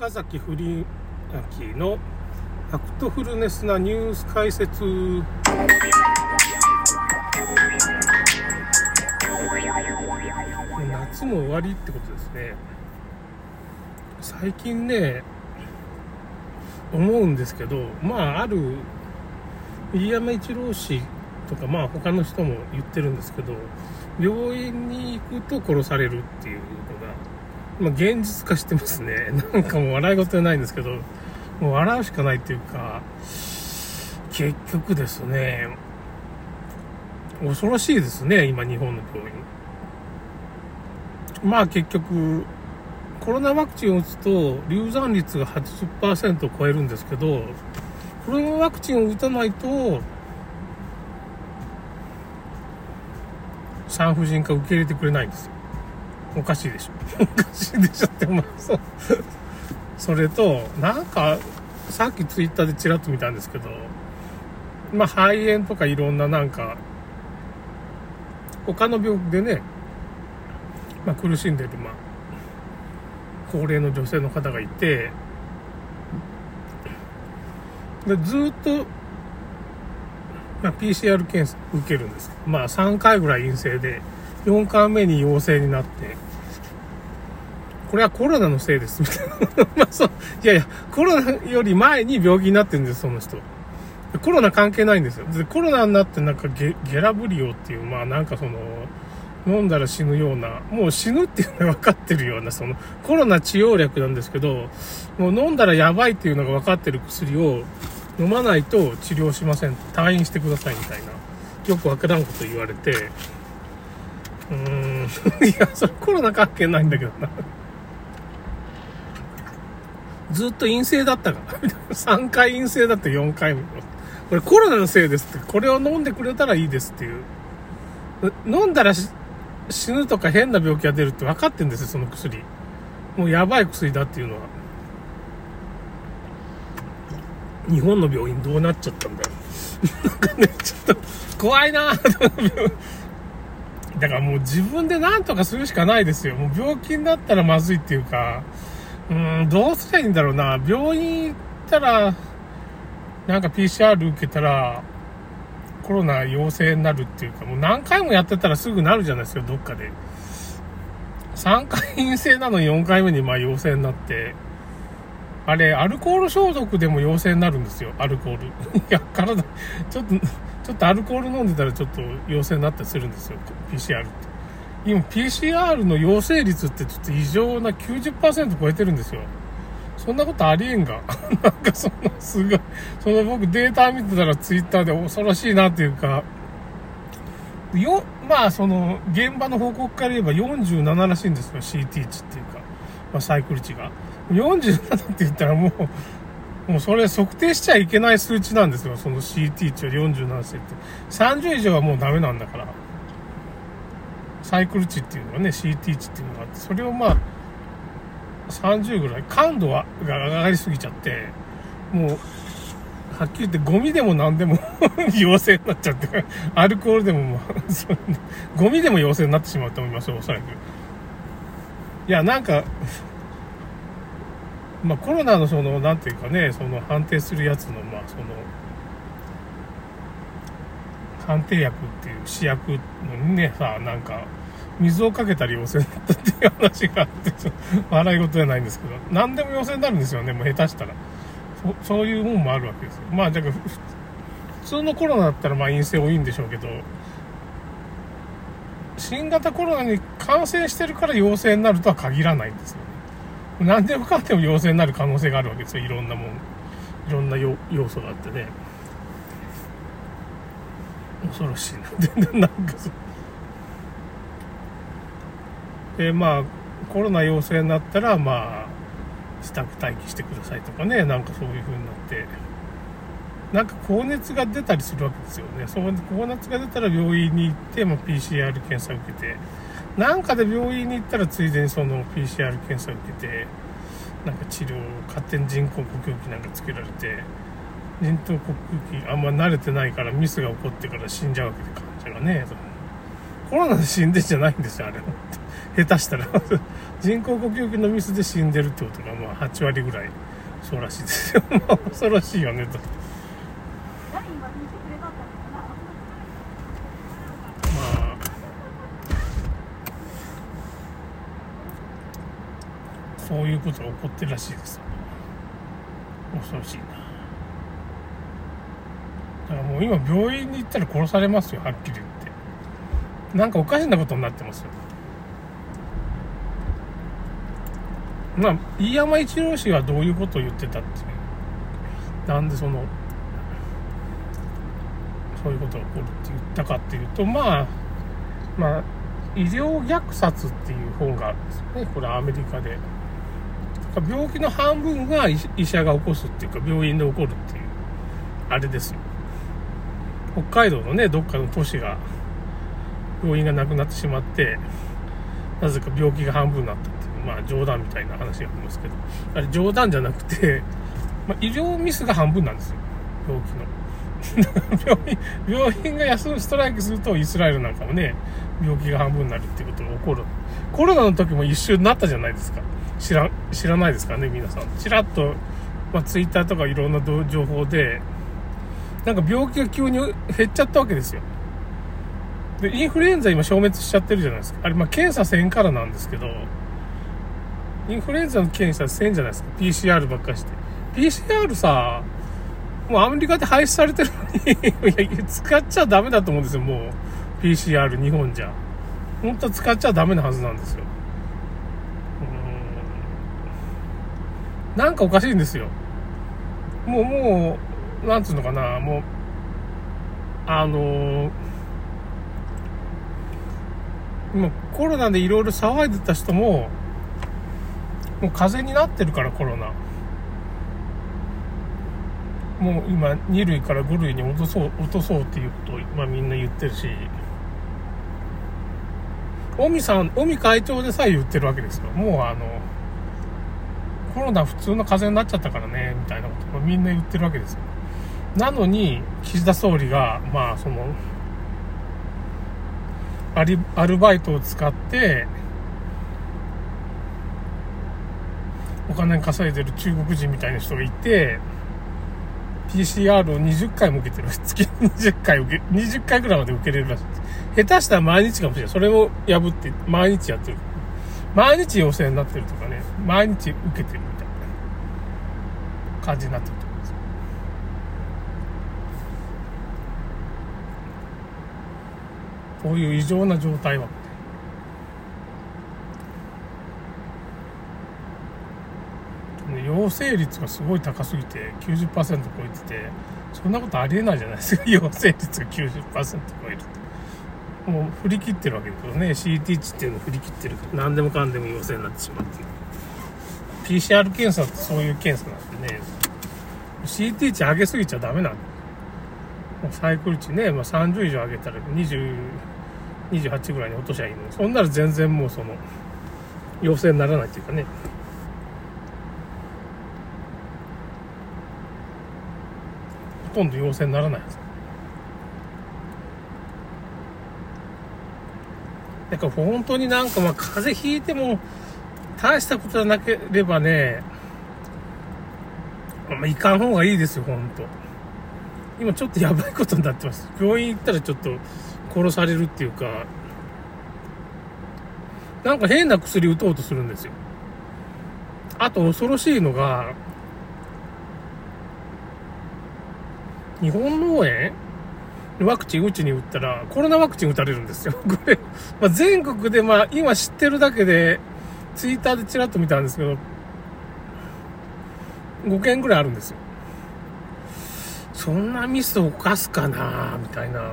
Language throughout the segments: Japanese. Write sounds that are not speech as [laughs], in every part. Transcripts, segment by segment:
岡崎フリアキのファクトフルネスなニュース解説。夏も終わりってことですね。最近ね思うんですけどまあある飯山一郎氏とかまあ他の人も言ってるんですけど病院に行くと殺されるっていうのが、まあ、現実化してますね。[laughs] なんかもう笑い事じゃないんですけどもう笑うしかないっていうか結局ですね。恐ろしいですね今日本の病院。まあ結局コロナワクチンを打つと流産率が80%を超えるんですけどコロナワクチンを打たないと産婦人科受け入れてくれないんですよ。おかしいでしょ。おかしいでしょってまあそう。それとなんかさっきツイッターでちらっと見たんですけどまあ肺炎とかいろんななんか他の病気でね、まあ、苦しんでるまあ高齢の女性の方がいてでずっと、まあ、PCR 検査受けるんですまあ3回ぐらい陰性で4回目に陽性になってこれはコロナのせいですみたいなまあそういやいやコロナより前に病気になってるんですその人コロナ関係ないんですよでコロナになってなんかゲゲラブリオっていうまあなんかその飲んだら死ぬような、もう死ぬっていうのが分かってるような、そのコロナ治療薬なんですけど、もう飲んだらやばいっていうのが分かってる薬を飲まないと治療しません。退院してくださいみたいな。よくわからんこと言われて、うーん、[laughs] いや、それコロナ関係ないんだけどな。ずっと陰性だったから。[laughs] 3回陰性だって4回目。これコロナのせいですって。これを飲んでくれたらいいですっていう。飲んだら死ぬとか変な病気が出るって分かってんですよ、その薬。もうやばい薬だっていうのは。日本の病院どうなっちゃったんだよ。[laughs] なんかね、ちょっと怖いなだからもう自分で何とかするしかないですよ。もう病気になったらまずいっていうか、うん、どうすりゃいいんだろうな。病院行ったら、なんか PCR 受けたら、コロナ陽性になるっていうか、もう何回もやってたらすぐなるじゃないですか、どっかで。3回陰性なのに4回目にま陽性になって、あれ、アルコール消毒でも陽性になるんですよ、アルコール。い [laughs] や、体、ちょっと、ちょっとアルコール飲んでたらちょっと陽性になったりするんですよ、PCR って。今、PCR の陽性率ってちょっと異常な90%超えてるんですよ。そんなことありえんが。[laughs] なんかそんな、すごい、その僕データ見てたらツイッターで恐ろしいなっていうか、よ、まあその、現場の報告から言えば47らしいんですよ、CT 値っていうか、まあ、サイクル値が。47って言ったらもう、もうそれ測定しちゃいけない数値なんですよ、その CT 値を47してって。30以上はもうダメなんだから。サイクル値っていうのがね、CT 値っていうのがあって、それをまあ、30ぐらい、感度はが上がりすぎちゃって、もう、はっきり言ってゴミでも何でも [laughs] 陽性になっちゃって、アルコールでもまあ、[laughs] ゴミでも陽性になってしまうと思いますよ、おそらく。いや、なんか、まあコロナのその、なんていうかね、その判定するやつの、まあその、判定薬っていう試薬のね、さ、なんか、水をかけたら陽性になったっていう話があって、ちょっと笑い事じゃないんですけど、何でも陽性になるんですよね、もう下手したら。そそういうもんもあるわけですよ。まあ、だから、普通のコロナだったらまあ陰性多いんでしょうけど、新型コロナに感染してるから陽性になるとは限らないんですよね。何でもかんでも陽性になる可能性があるわけですよ、いろんなもん。いろんな要要素があってね。恐ろしいな。で、なんかそう。で、まあ、コロナ陽性になったら、まあ、自宅待機してくださいとかね、なんかそういう風になって、なんか高熱が出たりするわけですよね。そう高熱が出たら病院に行って、まあ、PCR 検査を受けて、なんかで病院に行ったらついでにその PCR 検査を受けて、なんか治療、勝手に人工呼吸器なんかつけられて、人工呼吸器あんま慣れてないからミスが起こってから死んじゃうわけで患者がね。コロナで死んでんじゃないんですよ、あれ。下手したら。人工呼吸器のミスで死んでるってことが、まあ、8割ぐらい、そうらしいですよ。[laughs] まあ、恐ろしいよね、と。まあ、そういうことが起こってるらしいです。恐ろしいな。だからもう今病院に行ったら殺されますよ、はっきり言っ。なんかおかしなことになってますよ。まあ、飯山一郎氏はどういうことを言ってたっていう。なんでその、そういうことが起こるって言ったかっていうと、まあ、まあ、医療虐殺っていう本があるんですよね。これアメリカで。病気の半分が医者が起こすっていうか、病院で起こるっていう、あれですよ。北海道のね、どっかの都市が、病院がなくなってしまって、なぜか病気が半分になったっていう、まあ冗談みたいな話がありますけど、あれ冗談じゃなくて、まあ、医療ミスが半分なんですよ。病気の。[laughs] 病院、病院が休むストライキすると、イスラエルなんかもね、病気が半分になるっていうことが起こる。コロナの時も一瞬なったじゃないですか。知ら、知らないですかね、皆さん。ちらっと、まあ、ツイッターとかいろんな情報で、なんか病気が急に減っちゃったわけですよ。で、インフルエンザ今消滅しちゃってるじゃないですか。あれ、まあ、検査せんからなんですけど、インフルエンザの検査せんじゃないですか。PCR ばっかして。PCR さ、もうアメリカで廃止されてるのに [laughs] いや、使っちゃダメだと思うんですよ、もう。PCR 日本じゃ。本当は使っちゃダメなはずなんですよ。うんなんかおかしいんですよ。もう、もう、なんつうのかな、もう、あのー、今コロナでいろいろ騒いでた人も、もう風邪になってるからコロナ。もう今2類から5類に落とそう、落とそうっていうことを、まあみんな言ってるし、尾身さん、尾身会長でさえ言ってるわけですよ。もうあの、コロナ普通の風邪になっちゃったからね、みたいなことをみんな言ってるわけですよ。なのに、岸田総理が、まあその、アリアルバイトを使って、お金稼いでる中国人みたいな人がいて、PCR を20回も受けてる。[laughs] 月20回受け、20回ぐらいまで受けれるらしい。下手したら毎日かもしれない。それを破って毎日やってる。毎日陽性になってるとかね、毎日受けてるみたいな感じになってると思います。こういう異常な状態は、陽性率がすごい高すぎて90%超えててそんなことありえないじゃないですか。[laughs] 陽性率が90%超えるってもう振り切ってるわけですよね。CT 値っていうのを振り切ってるから。何でもかんでも陽性になってしまうっていう。PCR 検査ってそういう検査なんでね。CT 値上げすぎちゃダメなんで。もうサイクル値ね、まあ、30以上上げたら20 28ぐらいに落としゃいいのに。そんなら全然もうその陽性にならないっていうかね。ほとんど陽性にならないはずだから本当になんかまあ風邪ひいても大したことじゃなければね、まあ、いかん方がいいですよ、本当。今ちょっとやばいことになってます。病院行ったらちょっと殺されるっていうか、なんか変な薬打とうとするんですよ。あと恐ろしいのが、日本農園ワクチンうちに打ったら、コロナワクチン打たれるんですよ。[laughs] これ、まあ、全国で、まあ、今知ってるだけで、ツイッターでチラッと見たんですけど、5件ぐらいあるんですよ。そんなミスを犯すかなみたいな。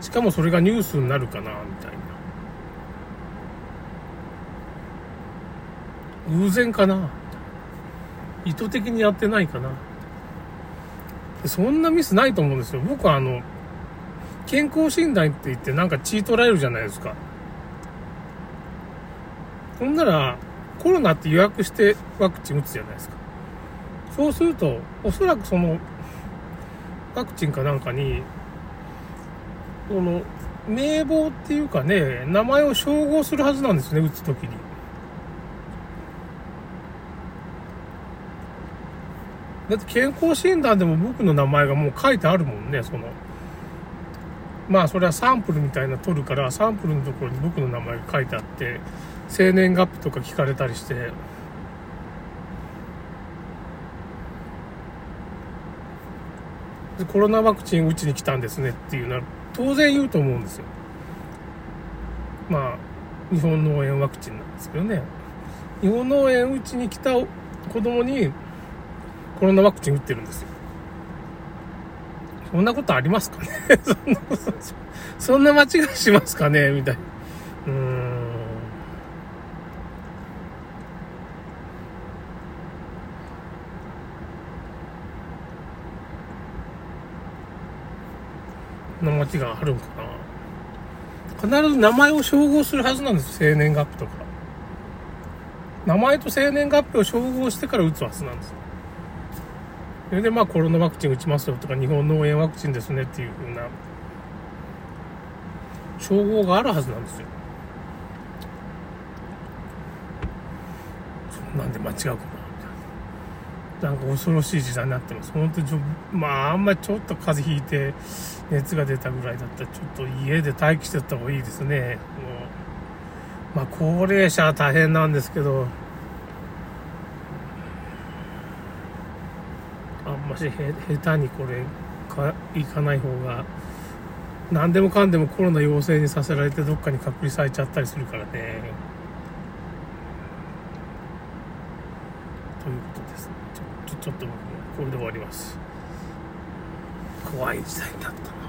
しかもそれがニュースになるかなみたいな。偶然かな意図的にやってないかなそんなミスないと思うんですよ。僕はあの、健康診断って言ってなんか血取られるじゃないですか。ほんなら、コロナって予約してワクチン打つじゃないですか。そうすると、おそらくその、ワクチンかなんかに、この、名簿っていうかね、名前を照合するはずなんですね、打つときに。だって健康診断でも僕の名前がもう書いてあるもんね、その。まあそれはサンプルみたいな取るから、サンプルのところに僕の名前が書いてあって、生年月日とか聞かれたりして、コロナワクチン打ちに来たんですねっていうのは当然言うと思うんですよ。まあ、日本脳炎ワクチンなんですけどね。日本脳炎打ちに来た子供にコロナワクチン打ってるんですよ。そんなことありますかね？[laughs] そんなこと、そんな間違いしますかね？みたいな。な間違いあるんかな必ず名前を照合するはずなんです生年月日とか。名前と生年月日を照合してから打つはずなんですよ。それでまあコロナワクチン打ちますよとか日本脳炎ワクチンですねっていう風な称号があるはずなんですよ。なんで間違うかなんか恐ろしい時代になってます。本当にまああんまりちょっと風邪ひいて熱が出たぐらいだったらちょっと家で待機してた方がいいですね。もうまあ高齢者は大変なんですけどあんまし下手にこれか行かない方が何でもかんでもコロナ陽性にさせられてどっかに隔離されちゃったりするからねということですちょっとこれで終わります。怖い時代になったな。